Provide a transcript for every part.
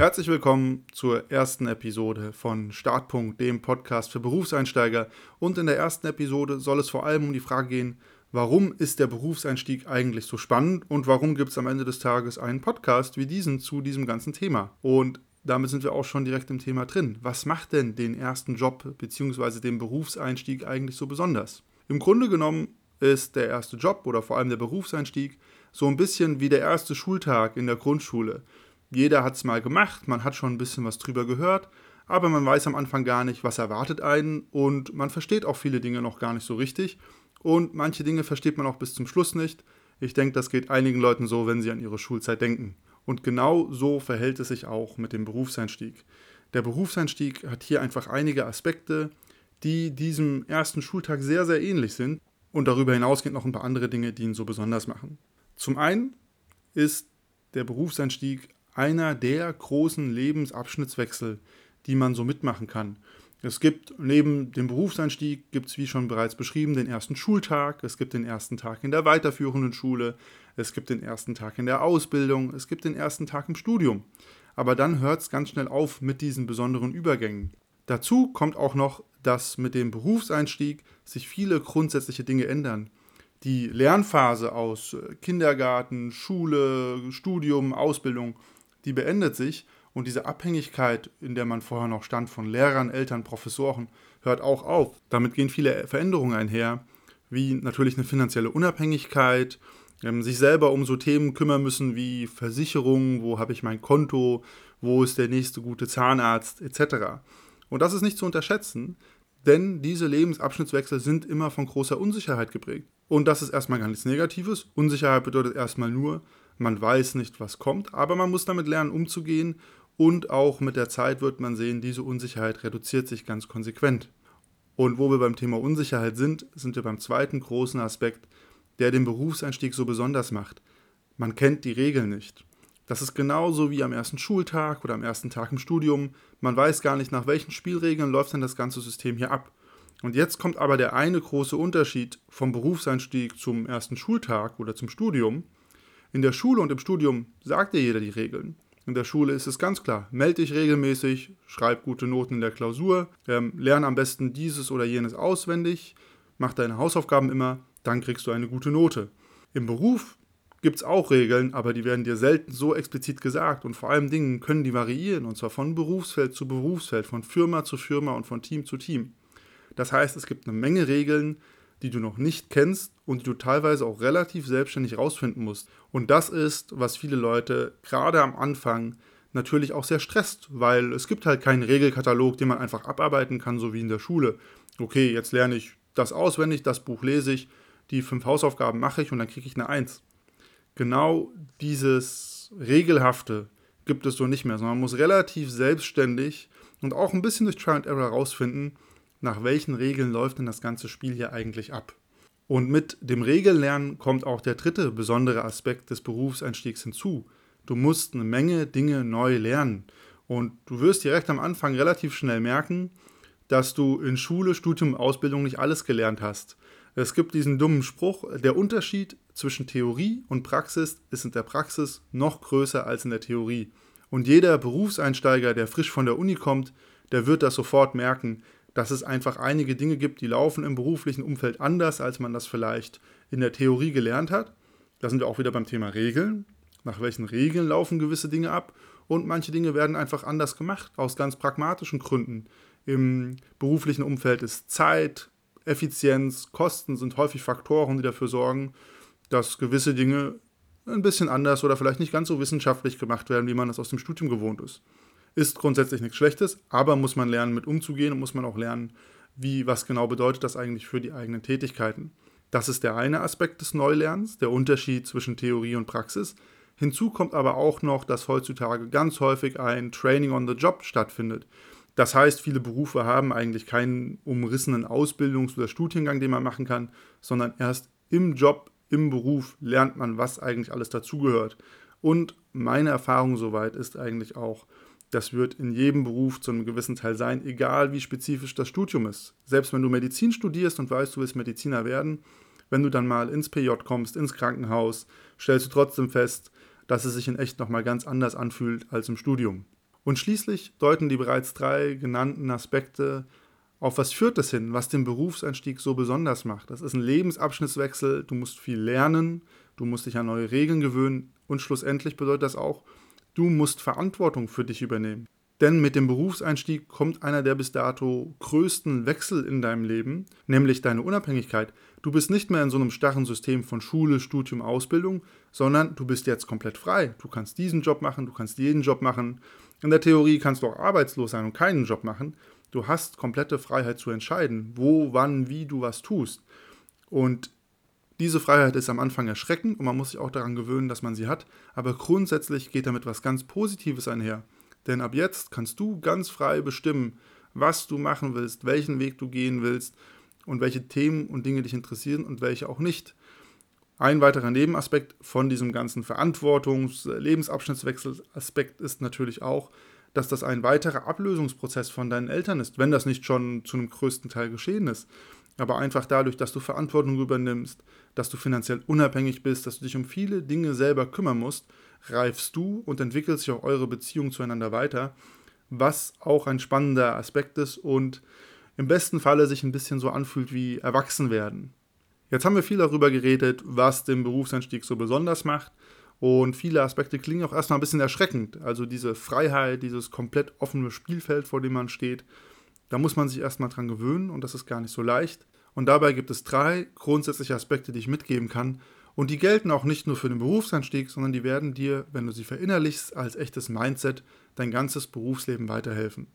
Herzlich willkommen zur ersten Episode von Startpunkt, dem Podcast für Berufseinsteiger. Und in der ersten Episode soll es vor allem um die Frage gehen, warum ist der Berufseinstieg eigentlich so spannend und warum gibt es am Ende des Tages einen Podcast wie diesen zu diesem ganzen Thema. Und damit sind wir auch schon direkt im Thema drin. Was macht denn den ersten Job bzw. den Berufseinstieg eigentlich so besonders? Im Grunde genommen ist der erste Job oder vor allem der Berufseinstieg so ein bisschen wie der erste Schultag in der Grundschule. Jeder hat es mal gemacht, man hat schon ein bisschen was drüber gehört, aber man weiß am Anfang gar nicht, was erwartet einen und man versteht auch viele Dinge noch gar nicht so richtig und manche Dinge versteht man auch bis zum Schluss nicht. Ich denke, das geht einigen Leuten so, wenn sie an ihre Schulzeit denken. Und genau so verhält es sich auch mit dem Berufseinstieg. Der Berufseinstieg hat hier einfach einige Aspekte, die diesem ersten Schultag sehr, sehr ähnlich sind und darüber hinaus gibt noch ein paar andere Dinge, die ihn so besonders machen. Zum einen ist der Berufseinstieg einer der großen Lebensabschnittswechsel, die man so mitmachen kann. Es gibt neben dem Berufseinstieg, gibt es wie schon bereits beschrieben, den ersten Schultag, es gibt den ersten Tag in der weiterführenden Schule, es gibt den ersten Tag in der Ausbildung, es gibt den ersten Tag im Studium. Aber dann hört es ganz schnell auf mit diesen besonderen Übergängen. Dazu kommt auch noch, dass mit dem Berufseinstieg sich viele grundsätzliche Dinge ändern die Lernphase aus Kindergarten, Schule, Studium, Ausbildung, die beendet sich und diese Abhängigkeit, in der man vorher noch stand von Lehrern, Eltern, Professoren, hört auch auf. Damit gehen viele Veränderungen einher, wie natürlich eine finanzielle Unabhängigkeit, ähm, sich selber um so Themen kümmern müssen wie Versicherung, wo habe ich mein Konto, wo ist der nächste gute Zahnarzt etc. Und das ist nicht zu unterschätzen, denn diese Lebensabschnittswechsel sind immer von großer Unsicherheit geprägt. Und das ist erstmal gar nichts Negatives. Unsicherheit bedeutet erstmal nur, man weiß nicht, was kommt, aber man muss damit lernen, umzugehen. Und auch mit der Zeit wird man sehen, diese Unsicherheit reduziert sich ganz konsequent. Und wo wir beim Thema Unsicherheit sind, sind wir beim zweiten großen Aspekt, der den Berufseinstieg so besonders macht. Man kennt die Regeln nicht. Das ist genauso wie am ersten Schultag oder am ersten Tag im Studium. Man weiß gar nicht, nach welchen Spielregeln läuft denn das ganze System hier ab. Und jetzt kommt aber der eine große Unterschied vom Berufseinstieg zum ersten Schultag oder zum Studium. In der Schule und im Studium sagt dir jeder die Regeln. In der Schule ist es ganz klar, melde dich regelmäßig, schreib gute Noten in der Klausur, ähm, lerne am besten dieses oder jenes auswendig, mach deine Hausaufgaben immer, dann kriegst du eine gute Note. Im Beruf gibt es auch Regeln, aber die werden dir selten so explizit gesagt und vor allem Dingen können die variieren und zwar von Berufsfeld zu Berufsfeld, von Firma zu Firma und von Team zu Team. Das heißt, es gibt eine Menge Regeln, die du noch nicht kennst und die du teilweise auch relativ selbstständig rausfinden musst. Und das ist, was viele Leute gerade am Anfang natürlich auch sehr stresst, weil es gibt halt keinen Regelkatalog, den man einfach abarbeiten kann, so wie in der Schule. Okay, jetzt lerne ich das auswendig, das Buch lese ich, die fünf Hausaufgaben mache ich und dann kriege ich eine Eins genau dieses Regelhafte gibt es so nicht mehr, sondern man muss relativ selbstständig und auch ein bisschen durch Try and Error herausfinden, nach welchen Regeln läuft denn das ganze Spiel hier eigentlich ab. Und mit dem Regellernen kommt auch der dritte besondere Aspekt des Berufseinstiegs hinzu. Du musst eine Menge Dinge neu lernen. Und du wirst direkt am Anfang relativ schnell merken, dass du in Schule, Studium, Ausbildung nicht alles gelernt hast. Es gibt diesen dummen Spruch, der Unterschied zwischen Theorie und Praxis ist in der Praxis noch größer als in der Theorie. Und jeder Berufseinsteiger, der frisch von der Uni kommt, der wird das sofort merken, dass es einfach einige Dinge gibt, die laufen im beruflichen Umfeld anders, als man das vielleicht in der Theorie gelernt hat. Da sind wir auch wieder beim Thema Regeln. Nach welchen Regeln laufen gewisse Dinge ab? Und manche Dinge werden einfach anders gemacht, aus ganz pragmatischen Gründen. Im beruflichen Umfeld ist Zeit, Effizienz, Kosten sind häufig Faktoren, die dafür sorgen, dass gewisse Dinge ein bisschen anders oder vielleicht nicht ganz so wissenschaftlich gemacht werden, wie man das aus dem Studium gewohnt ist. Ist grundsätzlich nichts Schlechtes, aber muss man lernen, mit umzugehen und muss man auch lernen, wie, was genau bedeutet das eigentlich für die eigenen Tätigkeiten. Das ist der eine Aspekt des Neulernens, der Unterschied zwischen Theorie und Praxis. Hinzu kommt aber auch noch, dass heutzutage ganz häufig ein Training on the Job stattfindet. Das heißt, viele Berufe haben eigentlich keinen umrissenen Ausbildungs- oder Studiengang, den man machen kann, sondern erst im Job, im Beruf lernt man, was eigentlich alles dazugehört. Und meine Erfahrung soweit ist eigentlich auch, das wird in jedem Beruf zu einem gewissen Teil sein, egal wie spezifisch das Studium ist. Selbst wenn du Medizin studierst und weißt, du willst Mediziner werden, wenn du dann mal ins PJ kommst, ins Krankenhaus, stellst du trotzdem fest, dass es sich in echt nochmal ganz anders anfühlt als im Studium. Und schließlich deuten die bereits drei genannten Aspekte auf was führt das hin, was den Berufseinstieg so besonders macht. Das ist ein Lebensabschnittswechsel, du musst viel lernen, du musst dich an neue Regeln gewöhnen und schlussendlich bedeutet das auch, du musst Verantwortung für dich übernehmen. Denn mit dem Berufseinstieg kommt einer der bis dato größten Wechsel in deinem Leben, nämlich deine Unabhängigkeit. Du bist nicht mehr in so einem starren System von Schule, Studium, Ausbildung, sondern du bist jetzt komplett frei. Du kannst diesen Job machen, du kannst jeden Job machen. In der Theorie kannst du auch arbeitslos sein und keinen Job machen. Du hast komplette Freiheit zu entscheiden, wo, wann, wie du was tust. Und diese Freiheit ist am Anfang erschreckend und man muss sich auch daran gewöhnen, dass man sie hat, aber grundsätzlich geht damit was ganz Positives einher. Denn ab jetzt kannst du ganz frei bestimmen, was du machen willst, welchen Weg du gehen willst und welche Themen und Dinge dich interessieren und welche auch nicht. Ein weiterer Nebenaspekt von diesem ganzen Verantwortungs-, Lebensabschnittswechselaspekt ist natürlich auch, dass das ein weiterer Ablösungsprozess von deinen Eltern ist, wenn das nicht schon zu einem größten Teil geschehen ist. Aber einfach dadurch, dass du Verantwortung übernimmst, dass du finanziell unabhängig bist, dass du dich um viele Dinge selber kümmern musst, reifst du und entwickelt sich auch eure Beziehung zueinander weiter, was auch ein spannender Aspekt ist und im besten Falle sich ein bisschen so anfühlt wie Erwachsenwerden. Jetzt haben wir viel darüber geredet, was den Berufseinstieg so besonders macht. Und viele Aspekte klingen auch erstmal ein bisschen erschreckend. Also diese Freiheit, dieses komplett offene Spielfeld, vor dem man steht, da muss man sich erstmal dran gewöhnen und das ist gar nicht so leicht. Und dabei gibt es drei grundsätzliche Aspekte, die ich mitgeben kann, und die gelten auch nicht nur für den Berufseinstieg, sondern die werden dir, wenn du sie verinnerlichst, als echtes Mindset dein ganzes Berufsleben weiterhelfen.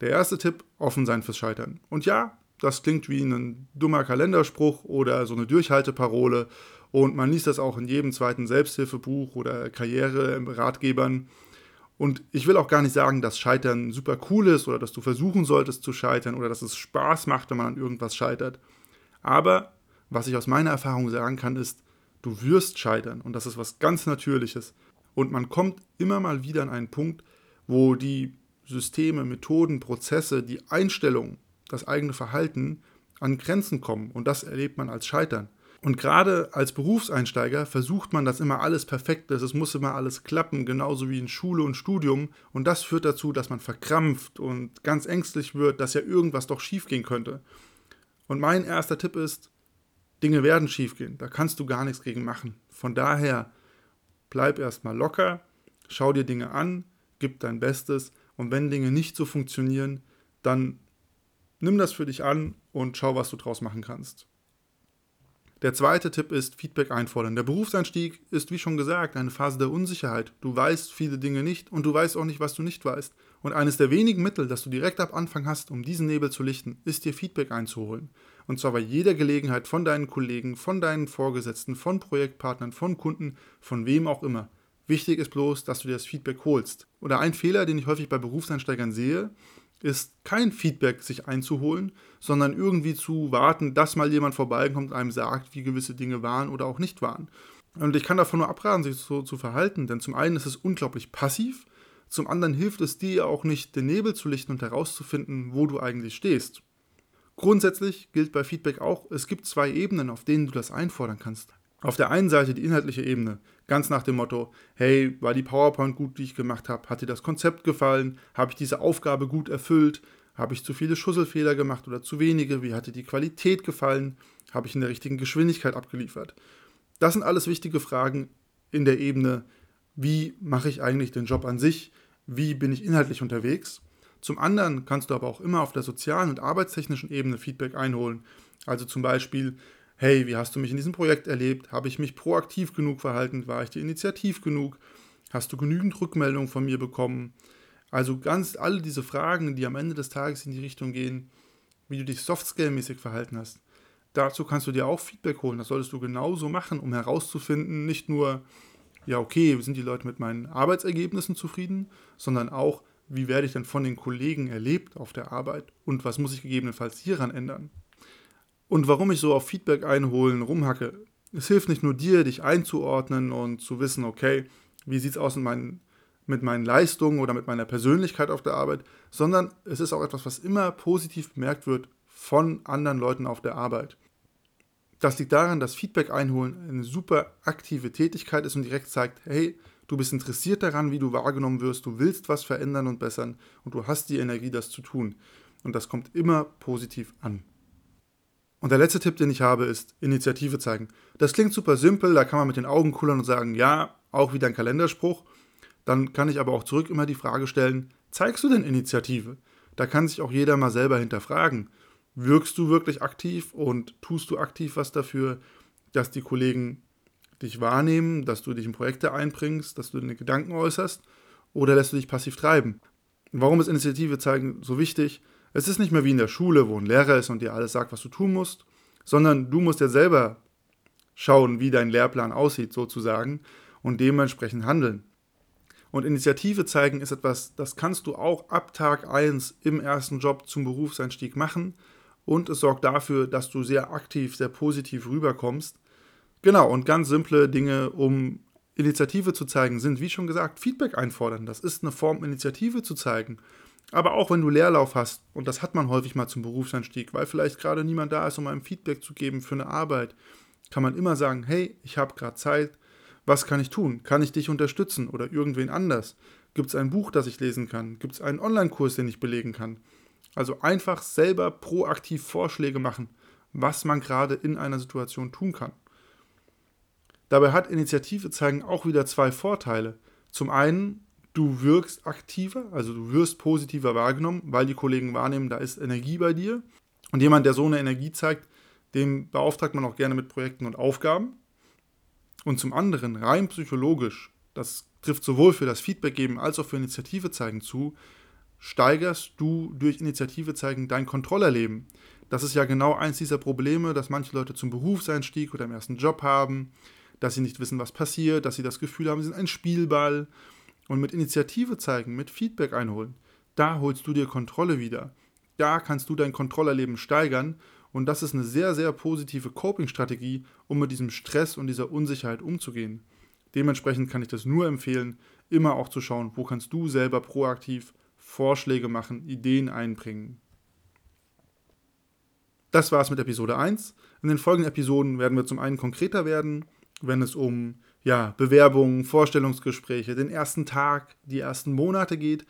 Der erste Tipp, offen sein fürs Scheitern. Und ja, das klingt wie ein dummer Kalenderspruch oder so eine Durchhalteparole und man liest das auch in jedem zweiten Selbsthilfebuch oder Karriere-Ratgebern. Und ich will auch gar nicht sagen, dass Scheitern super cool ist oder dass du versuchen solltest zu scheitern oder dass es Spaß macht, wenn man an irgendwas scheitert. Aber was ich aus meiner Erfahrung sagen kann, ist, Du wirst scheitern und das ist was ganz Natürliches. Und man kommt immer mal wieder an einen Punkt, wo die Systeme, Methoden, Prozesse, die Einstellung, das eigene Verhalten an Grenzen kommen. Und das erlebt man als Scheitern. Und gerade als Berufseinsteiger versucht man das immer alles perfekt ist. Es muss immer alles klappen, genauso wie in Schule und Studium. Und das führt dazu, dass man verkrampft und ganz ängstlich wird, dass ja irgendwas doch schiefgehen könnte. Und mein erster Tipp ist, Dinge werden schiefgehen, da kannst du gar nichts gegen machen. Von daher bleib erstmal locker, schau dir Dinge an, gib dein Bestes und wenn Dinge nicht so funktionieren, dann nimm das für dich an und schau, was du draus machen kannst. Der zweite Tipp ist Feedback einfordern. Der Berufseinstieg ist, wie schon gesagt, eine Phase der Unsicherheit. Du weißt viele Dinge nicht und du weißt auch nicht, was du nicht weißt. Und eines der wenigen Mittel, das du direkt ab Anfang hast, um diesen Nebel zu lichten, ist dir Feedback einzuholen. Und zwar bei jeder Gelegenheit von deinen Kollegen, von deinen Vorgesetzten, von Projektpartnern, von Kunden, von wem auch immer. Wichtig ist bloß, dass du dir das Feedback holst. Oder ein Fehler, den ich häufig bei Berufseinsteigern sehe, ist kein Feedback sich einzuholen, sondern irgendwie zu warten, dass mal jemand vorbeikommt und einem sagt, wie gewisse Dinge waren oder auch nicht waren. Und ich kann davon nur abraten, sich so zu verhalten, denn zum einen ist es unglaublich passiv, zum anderen hilft es dir auch nicht, den Nebel zu lichten und herauszufinden, wo du eigentlich stehst. Grundsätzlich gilt bei Feedback auch, es gibt zwei Ebenen, auf denen du das einfordern kannst. Auf der einen Seite die inhaltliche Ebene, ganz nach dem Motto, hey, war die PowerPoint gut, die ich gemacht habe? Hat dir das Konzept gefallen? Habe ich diese Aufgabe gut erfüllt? Habe ich zu viele Schusselfehler gemacht oder zu wenige? Wie hat dir die Qualität gefallen? Habe ich in der richtigen Geschwindigkeit abgeliefert? Das sind alles wichtige Fragen in der Ebene, wie mache ich eigentlich den Job an sich? Wie bin ich inhaltlich unterwegs? Zum anderen kannst du aber auch immer auf der sozialen und arbeitstechnischen Ebene Feedback einholen. Also zum Beispiel, hey, wie hast du mich in diesem Projekt erlebt? Habe ich mich proaktiv genug verhalten? War ich dir initiativ genug? Hast du genügend Rückmeldungen von mir bekommen? Also ganz alle diese Fragen, die am Ende des Tages in die Richtung gehen, wie du dich Softskill-mäßig verhalten hast. Dazu kannst du dir auch Feedback holen. Das solltest du genauso machen, um herauszufinden, nicht nur, ja, okay, sind die Leute mit meinen Arbeitsergebnissen zufrieden, sondern auch, wie werde ich denn von den Kollegen erlebt auf der Arbeit und was muss ich gegebenenfalls hieran ändern. Und warum ich so auf Feedback einholen rumhacke, es hilft nicht nur dir, dich einzuordnen und zu wissen, okay, wie sieht es aus meinen, mit meinen Leistungen oder mit meiner Persönlichkeit auf der Arbeit, sondern es ist auch etwas, was immer positiv bemerkt wird von anderen Leuten auf der Arbeit. Das liegt daran, dass Feedback einholen eine super aktive Tätigkeit ist und direkt zeigt, hey, du bist interessiert daran, wie du wahrgenommen wirst, du willst was verändern und bessern und du hast die Energie, das zu tun. Und das kommt immer positiv an. Und der letzte Tipp, den ich habe, ist Initiative zeigen. Das klingt super simpel, da kann man mit den Augen kullern und sagen, ja, auch wieder ein Kalenderspruch. Dann kann ich aber auch zurück immer die Frage stellen, zeigst du denn Initiative? Da kann sich auch jeder mal selber hinterfragen. Wirkst du wirklich aktiv und tust du aktiv was dafür, dass die Kollegen dich wahrnehmen, dass du dich in Projekte einbringst, dass du deine Gedanken äußerst oder lässt du dich passiv treiben? Warum ist Initiative zeigen so wichtig? Es ist nicht mehr wie in der Schule, wo ein Lehrer ist und dir alles sagt, was du tun musst, sondern du musst ja selber schauen, wie dein Lehrplan aussieht, sozusagen, und dementsprechend handeln. Und Initiative zeigen ist etwas, das kannst du auch ab Tag 1 im ersten Job zum Berufseinstieg machen. Und es sorgt dafür, dass du sehr aktiv, sehr positiv rüberkommst. Genau, und ganz simple Dinge, um Initiative zu zeigen, sind, wie schon gesagt, Feedback einfordern. Das ist eine Form, Initiative zu zeigen. Aber auch wenn du Leerlauf hast, und das hat man häufig mal zum Berufseinstieg, weil vielleicht gerade niemand da ist, um einem Feedback zu geben für eine Arbeit, kann man immer sagen, hey, ich habe gerade Zeit, was kann ich tun? Kann ich dich unterstützen oder irgendwen anders? Gibt es ein Buch, das ich lesen kann? Gibt es einen Online-Kurs, den ich belegen kann? Also einfach selber proaktiv Vorschläge machen, was man gerade in einer Situation tun kann. Dabei hat Initiative zeigen auch wieder zwei Vorteile. Zum einen du wirkst aktiver, also du wirst positiver wahrgenommen, weil die Kollegen wahrnehmen, da ist Energie bei dir. Und jemand, der so eine Energie zeigt, dem beauftragt man auch gerne mit Projekten und Aufgaben. Und zum anderen, rein psychologisch, das trifft sowohl für das Feedback geben als auch für Initiative zeigen zu, steigerst du durch Initiative zeigen dein Kontrollerleben. Das ist ja genau eins dieser Probleme, dass manche Leute zum Berufseinstieg oder im ersten Job haben, dass sie nicht wissen, was passiert, dass sie das Gefühl haben, sie sind ein Spielball und mit Initiative zeigen, mit Feedback einholen, da holst du dir Kontrolle wieder. Da kannst du dein Kontrollerleben steigern und das ist eine sehr, sehr positive Coping-Strategie, um mit diesem Stress und dieser Unsicherheit umzugehen. Dementsprechend kann ich das nur empfehlen, immer auch zu schauen, wo kannst du selber proaktiv Vorschläge machen, Ideen einbringen. Das war es mit Episode 1. In den folgenden Episoden werden wir zum einen konkreter werden, wenn es um ja, Bewerbungen, Vorstellungsgespräche, den ersten Tag, die ersten Monate geht.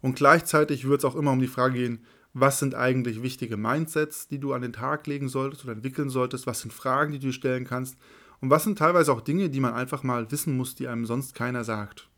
Und gleichzeitig wird es auch immer um die Frage gehen, was sind eigentlich wichtige Mindsets, die du an den Tag legen solltest oder entwickeln solltest, was sind Fragen, die du stellen kannst und was sind teilweise auch Dinge, die man einfach mal wissen muss, die einem sonst keiner sagt.